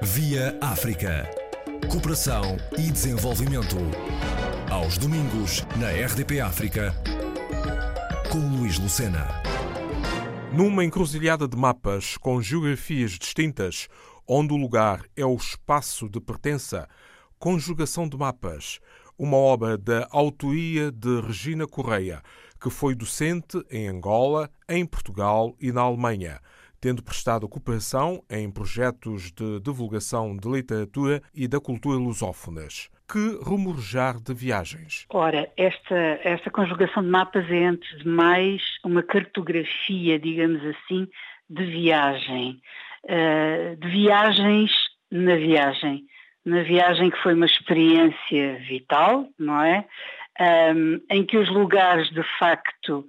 Via África. Cooperação e desenvolvimento. Aos domingos, na RDP África, com Luís Lucena. Numa encruzilhada de mapas com geografias distintas, onde o lugar é o espaço de pertença, Conjugação de Mapas, uma obra da autoria de Regina Correia, que foi docente em Angola, em Portugal e na Alemanha tendo prestado cooperação em projetos de divulgação de literatura e da cultura lusófonas. Que rumorejar de viagens? Ora, esta, esta conjugação de mapas é, antes de mais, uma cartografia, digamos assim, de viagem. Uh, de viagens na viagem. Na viagem que foi uma experiência vital, não é? Um, em que os lugares, de facto,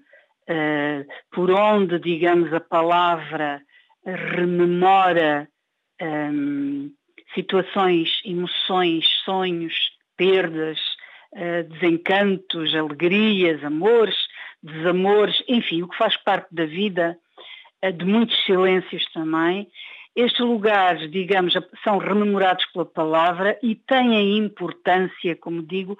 uh, por onde, digamos, a palavra rememora um, situações, emoções, sonhos, perdas, uh, desencantos, alegrias, amores, desamores, enfim, o que faz parte da vida, uh, de muitos silêncios também. Estes lugares, digamos, são rememorados pela palavra e têm importância, como digo,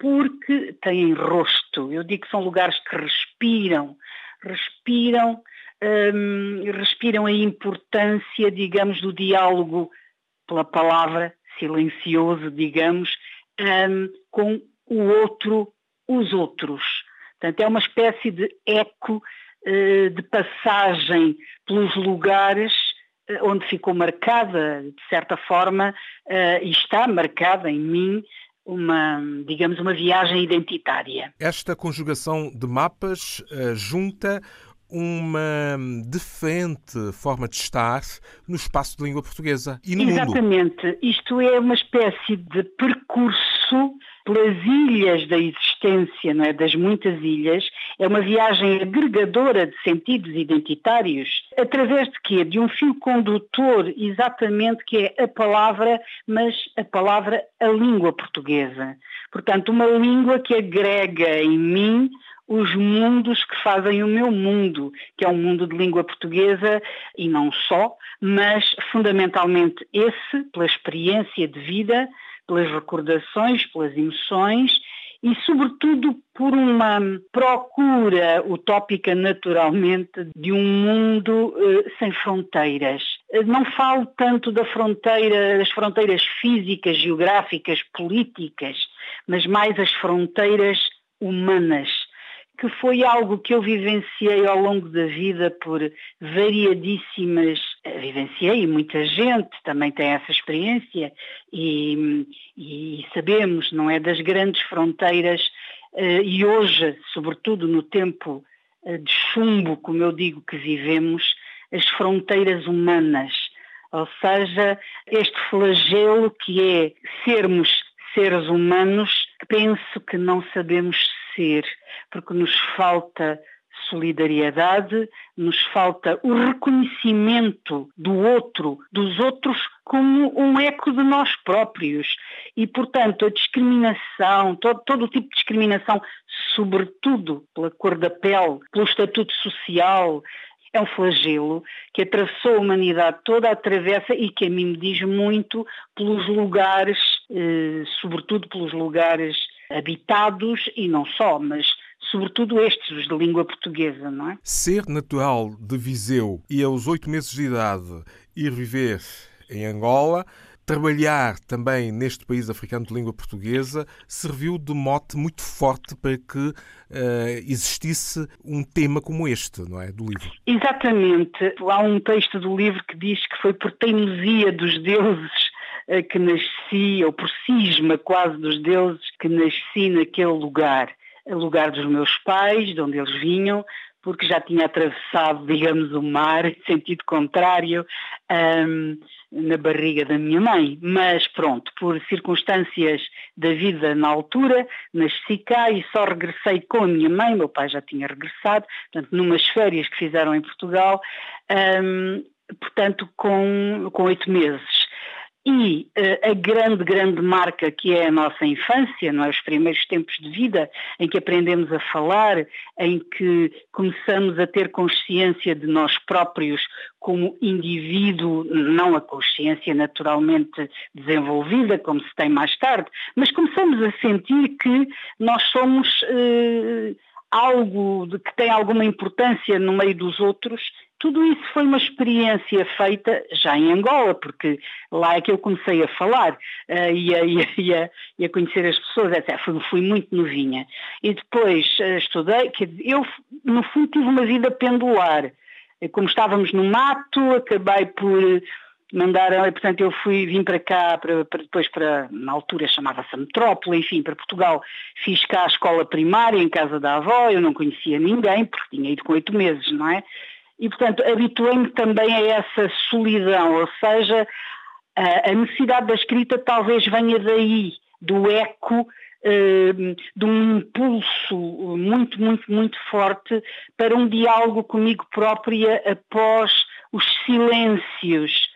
porque têm rosto. Eu digo que são lugares que respiram, respiram, hum, respiram a importância, digamos, do diálogo pela palavra, silencioso, digamos, hum, com o outro, os outros. Portanto, é uma espécie de eco uh, de passagem pelos lugares uh, onde ficou marcada, de certa forma, uh, e está marcada em mim, uma, digamos, uma viagem identitária. Esta conjugação de mapas uh, junta uma diferente forma de estar no espaço de língua portuguesa e no Exatamente. mundo. Exatamente. Isto é uma espécie de percurso pelas ilhas da existência, não é? Das muitas ilhas, é uma viagem agregadora de sentidos identitários, através de quê? De um fio condutor, exatamente, que é a palavra, mas a palavra, a língua portuguesa. Portanto, uma língua que agrega em mim os mundos que fazem o meu mundo, que é um mundo de língua portuguesa e não só, mas fundamentalmente esse, pela experiência de vida, pelas recordações, pelas emoções e, sobretudo, por uma procura utópica, naturalmente, de um mundo uh, sem fronteiras. Não falo tanto da fronteira, das fronteiras físicas, geográficas, políticas, mas mais as fronteiras humanas que foi algo que eu vivenciei ao longo da vida por variadíssimas. Eh, vivenciei, muita gente também tem essa experiência e, e sabemos, não é, das grandes fronteiras eh, e hoje, sobretudo no tempo eh, de chumbo, como eu digo, que vivemos, as fronteiras humanas. Ou seja, este flagelo que é sermos seres humanos, penso que não sabemos porque nos falta solidariedade, nos falta o reconhecimento do outro, dos outros, como um eco de nós próprios. E, portanto, a discriminação, todo, todo o tipo de discriminação, sobretudo pela cor da pele, pelo estatuto social, é um flagelo que atravessou a humanidade toda, atravessa e que a mim me diz muito pelos lugares, eh, sobretudo pelos lugares habitados e não só, mas sobretudo estes, os de língua portuguesa, não é? Ser natural de Viseu e aos oito meses de idade ir viver em Angola, trabalhar também neste país africano de língua portuguesa, serviu de mote muito forte para que uh, existisse um tema como este, não é, do livro. Exatamente. Há um texto do livro que diz que foi por teimosia dos deuses que nasci, ou por cisma quase dos deuses, que nasci naquele lugar, lugar dos meus pais, de onde eles vinham, porque já tinha atravessado, digamos, o mar sentido contrário na barriga da minha mãe. Mas pronto, por circunstâncias da vida na altura, nasci cá e só regressei com a minha mãe, meu pai já tinha regressado, portanto, numas férias que fizeram em Portugal, portanto, com oito meses. E uh, a grande, grande marca que é a nossa infância, não é? os primeiros tempos de vida em que aprendemos a falar, em que começamos a ter consciência de nós próprios como indivíduo, não a consciência naturalmente desenvolvida, como se tem mais tarde, mas começamos a sentir que nós somos uh, algo de que tem alguma importância no meio dos outros tudo isso foi uma experiência feita já em Angola, porque lá é que eu comecei a falar uh, e, a, e, a, e, a, conhecer as pessoas, etc. Fui, fui muito novinha. E depois uh, estudei, quer dizer, eu no fundo tive uma vida pendular. Como estávamos no mato, acabei por mandar, portanto eu fui, vim para cá, para, para depois para, na altura chamava-se Metrópole, enfim, para Portugal, fiz cá a escola primária em casa da avó, eu não conhecia ninguém, porque tinha ido com oito meses, não é? E, portanto, habituei-me também a essa solidão, ou seja, a necessidade da escrita talvez venha daí, do eco, eh, de um impulso muito, muito, muito forte para um diálogo comigo própria após os silêncios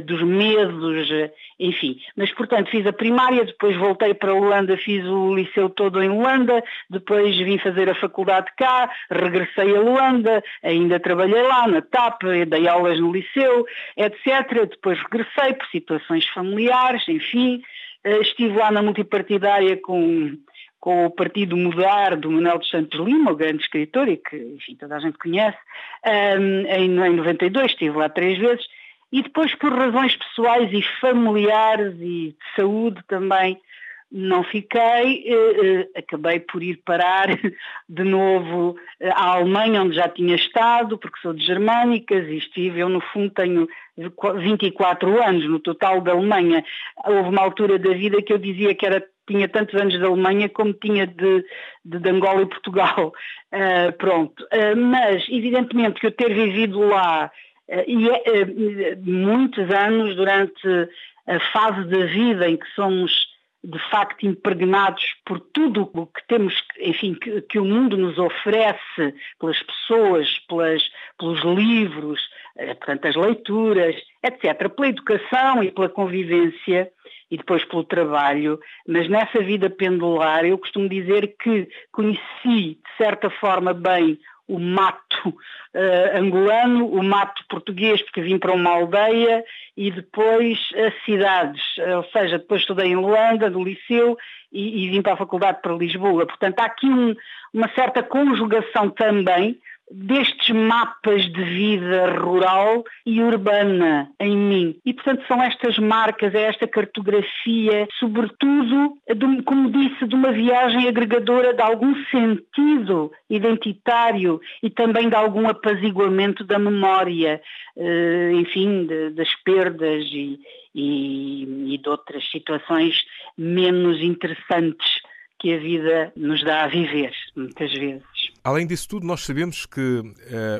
dos medos, eh, enfim. Mas, portanto, fiz a primária, depois voltei para a Holanda, fiz o liceu todo em Holanda, depois vim fazer a faculdade cá, regressei a Holanda, ainda trabalhei lá na TAP, dei aulas no liceu, etc. Depois regressei por situações familiares, enfim. Eh, estive lá na multipartidária com com o Partido Mudar do Manuel dos Santos Lima, o grande escritor e que, enfim, toda a gente conhece, um, em, em 92, estive lá três vezes, e depois por razões pessoais e familiares e de saúde também não fiquei, eh, eh, acabei por ir parar de novo eh, à Alemanha, onde já tinha estado, porque sou de Germânicas e estive, eu no fundo tenho 24 anos no total da Alemanha. Houve uma altura da vida que eu dizia que era tinha tantos anos de Alemanha como tinha de, de, de Angola e Portugal. Uh, pronto. Uh, mas, evidentemente, que eu ter vivido lá e é, eh, muitos anos durante a fase da vida em que somos de facto impregnados por tudo o que temos, enfim, que, que, o mundo nos oferece, pelas pessoas, pelas, pelos livros, eh, portanto as leituras, etc., pela educação e pela convivência e depois pelo trabalho, mas nessa vida pendular eu costumo dizer que conheci de certa forma bem o mato uh, angolano, o mato português, porque vim para uma aldeia, e depois as cidades, uh, ou seja, depois estudei em Luanda, no liceu, e, e vim para a faculdade para Lisboa. Portanto, há aqui um, uma certa conjugação também destes mapas de vida rural e urbana em mim. E, portanto, são estas marcas, é esta cartografia, sobretudo, de, como disse, de uma viagem agregadora de algum sentido identitário e também de algum apaziguamento da memória, eh, enfim, de, das perdas e, e, e de outras situações menos interessantes que a vida nos dá a viver, muitas vezes. Além disso tudo, nós sabemos que uh,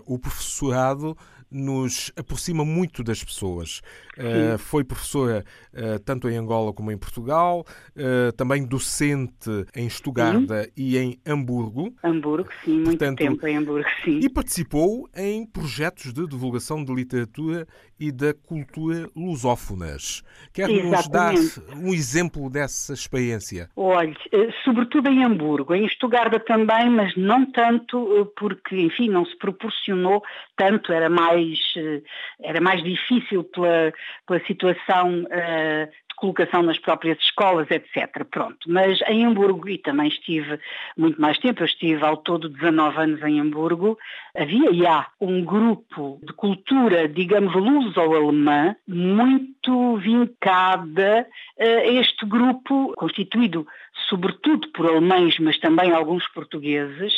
o professorado nos aproxima muito das pessoas. Uh, foi professora uh, tanto em Angola como em Portugal, uh, também docente em Estugarda sim. e em Hamburgo. Hamburgo, sim, muito Portanto, tempo em Hamburgo, sim. E participou em projetos de divulgação de literatura e da cultura lusófonas. Quer-nos dar um exemplo dessa experiência? Olhe, sobretudo em Hamburgo, em Estugarda também, mas não tanto porque, enfim, não se proporcionou tanto, era mais mais, eh, era mais difícil pela, pela situação uh, de colocação nas próprias escolas, etc. Pronto. Mas em Hamburgo, e também estive muito mais tempo, eu estive ao todo 19 anos em Hamburgo, havia e há um grupo de cultura, digamos, luso-alemã, muito vincada a este grupo, constituído sobretudo por alemães, mas também alguns portugueses,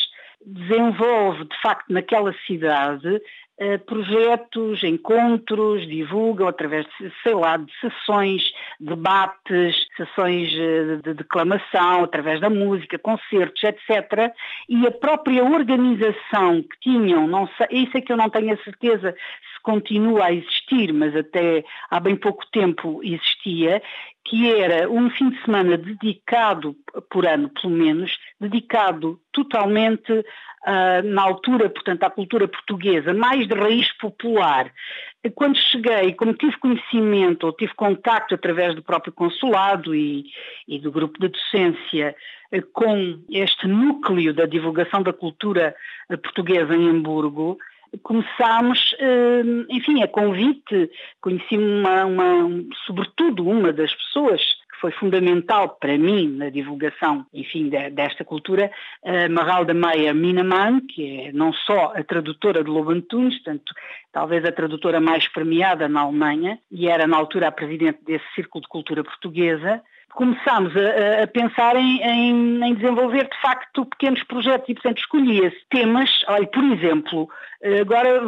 desenvolve, de facto, naquela cidade eh, projetos, encontros, divulgam através de, sei lá, de sessões, debates, sessões eh, de declamação, através da música, concertos, etc. E a própria organização que tinham, não sei, isso é que eu não tenho a certeza continua a existir, mas até há bem pouco tempo existia, que era um fim de semana dedicado, por ano pelo menos, dedicado totalmente uh, na altura, portanto, à cultura portuguesa, mais de raiz popular. Quando cheguei, como tive conhecimento ou tive contacto através do próprio consulado e, e do grupo de docência eh, com este núcleo da divulgação da cultura eh, portuguesa em Hamburgo, começámos, eh, enfim, a convite, conheci uma, uma, sobretudo uma das pessoas que foi fundamental para mim na divulgação, enfim, desta cultura, a Maralda Meia Minaman, que é não só a tradutora de Lobo Antunes, tanto talvez a tradutora mais premiada na Alemanha, e era na altura a presidente desse Círculo de Cultura Portuguesa, começámos a, a pensar em, em, em, desenvolver de facto pequenos projetos e portanto escolhia-se temas, olha, por exemplo, agora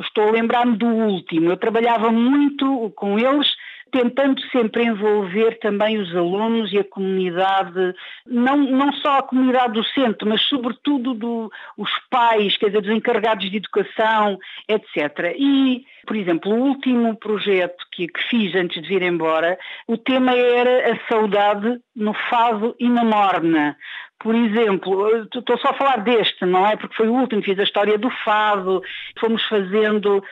estou a lembrar-me do último, eu trabalhava muito com eles tentando sempre envolver também os alunos e a comunidade, não, não só a comunidade docente, mas sobretudo do, os pais, quer dizer, dos encarregados de educação, etc. E, por exemplo, o último projeto que, que fiz antes de vir embora, o tema era a saudade no fado e na morna. Por exemplo, estou só a falar deste, não é? Porque foi o último, fiz a história do fado, fomos fazendo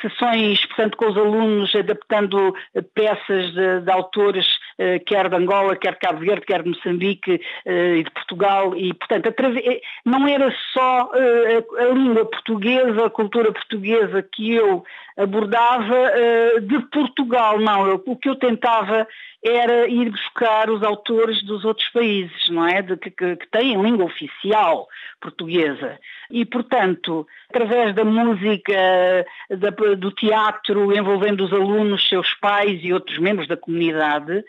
sessões, portanto, com os alunos, adaptando peças de, de autores, eh, quer de Angola, quer de Cabo Verde, quer de Moçambique eh, e de Portugal, e, portanto, eh, não era só a língua portuguesa, a cultura portuguesa que eu abordava de Portugal, não, o que eu tentava era ir buscar os autores dos outros países, não é? De, que, que, têm língua oficial portuguesa. E, portanto, através da música, da, do teatro, envolvendo os alunos, seus pais e outros membros da comunidade,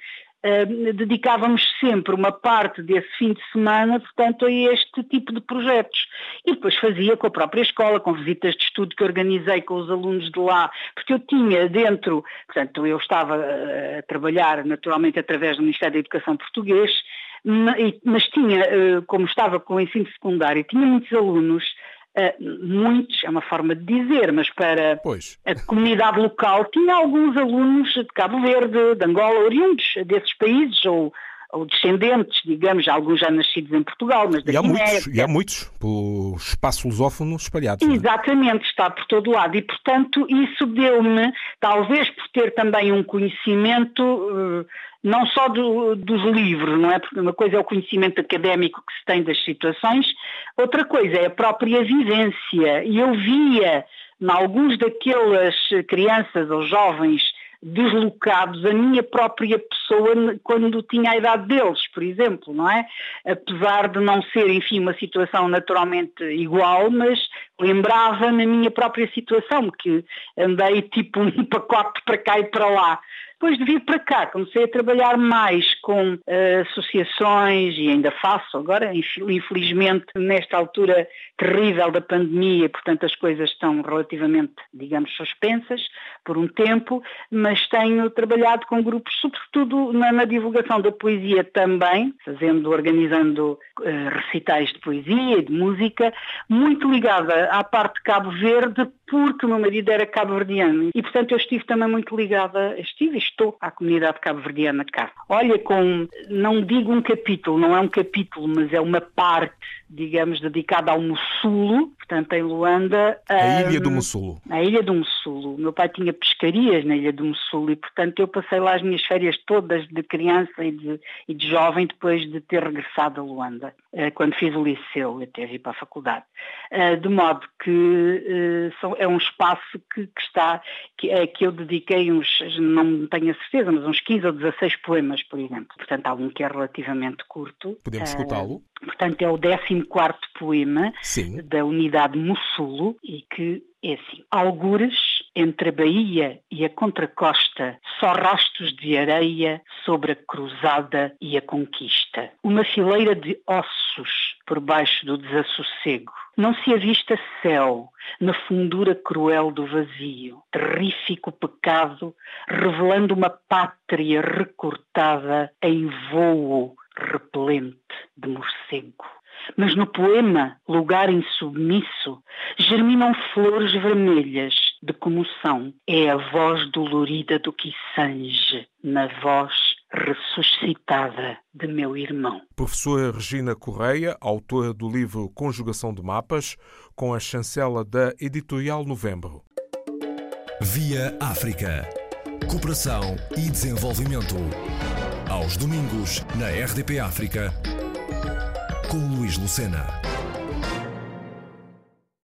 Uh, dedicávamos sempre uma parte desse fim de semana, portanto, a este tipo de projetos. E depois fazia com a própria escola, com visitas de estudo que organizei com os alunos de lá, porque eu tinha dentro, portanto, eu estava uh, a trabalhar naturalmente através do Ministério da Educação Português, mas tinha, uh, como estava com o ensino secundário, tinha muitos alunos muitos, é uma forma de dizer, mas para pois. a comunidade local tinha alguns alunos de Cabo Verde, de Angola, oriundos desses países, ou, ou descendentes, digamos, alguns já nascidos em Portugal, mas e há muitos, E há muitos, pelo espaço lusófono espalhados. É? Exatamente, é? está por todo lado. E, portanto, isso deu-me, talvez por ter também um conhecimento... Uh, não só do, dos livros, não é? Porque uma coisa é o conhecimento académico que se tem das situações, outra coisa é a própria vivência. E eu via, em alguns daquelas crianças ou jovens deslocados, a minha própria pessoa quando tinha a idade deles, por exemplo, não é? Apesar de não ser, enfim, uma situação naturalmente igual, mas lembrava na minha própria situação, que andei tipo um pacote para cá e para lá. Depois de vir para cá, comecei a trabalhar mais com uh, associações e ainda faço agora, infelizmente, nesta altura terrível da pandemia, portanto as coisas estão relativamente, digamos, suspensas por um tempo, mas tenho trabalhado com grupos, sobretudo na, na divulgação da poesia também, fazendo, organizando uh, recitais de poesia e de música, muito ligada à parte de Cabo Verde, porque o meu marido era cabo-verdiano e, portanto, eu estive também muito ligada, estive e estou à comunidade cabo-verdiana cá. Olha, com, não digo um capítulo, não é um capítulo, mas é uma parte, digamos, dedicada ao Mussulo, portanto, em Luanda. A Ilha do Mussulo. A Ilha do Mussulo. O meu pai tinha pescarias na Ilha do Mussulo e, portanto, eu passei lá as minhas férias todas de criança e de, e de jovem depois de ter regressado a Luanda, eh, quando fiz o liceu, até vir para a faculdade. Eh, de modo que eh, é um espaço que, que está, que, é, que eu dediquei uns, não tenho a certeza, mas uns 15 ou 16 poemas, por exemplo. Portanto, há um que é relativamente curto. Podemos escutá-lo? Portanto, é o 14 poema Sim. da unidade Mussulo e que é assim. Algures, entre a Bahia e a Contracosta, só rastros de areia sobre a cruzada e a conquista. Uma fileira de ossos por baixo do desassossego. Não se avista céu na fundura cruel do vazio, terrífico pecado, revelando uma pátria recortada em voo repelente de morcego. mas no poema Lugar Insubmisso germinam flores vermelhas de comoção. É a voz dolorida do Kissange, na voz ressuscitada de meu irmão. Professora Regina Correia, autora do livro Conjugação de Mapas, com a chancela da Editorial Novembro. Via África. Cooperação e desenvolvimento. Aos domingos, na RDP África, com Luís Lucena.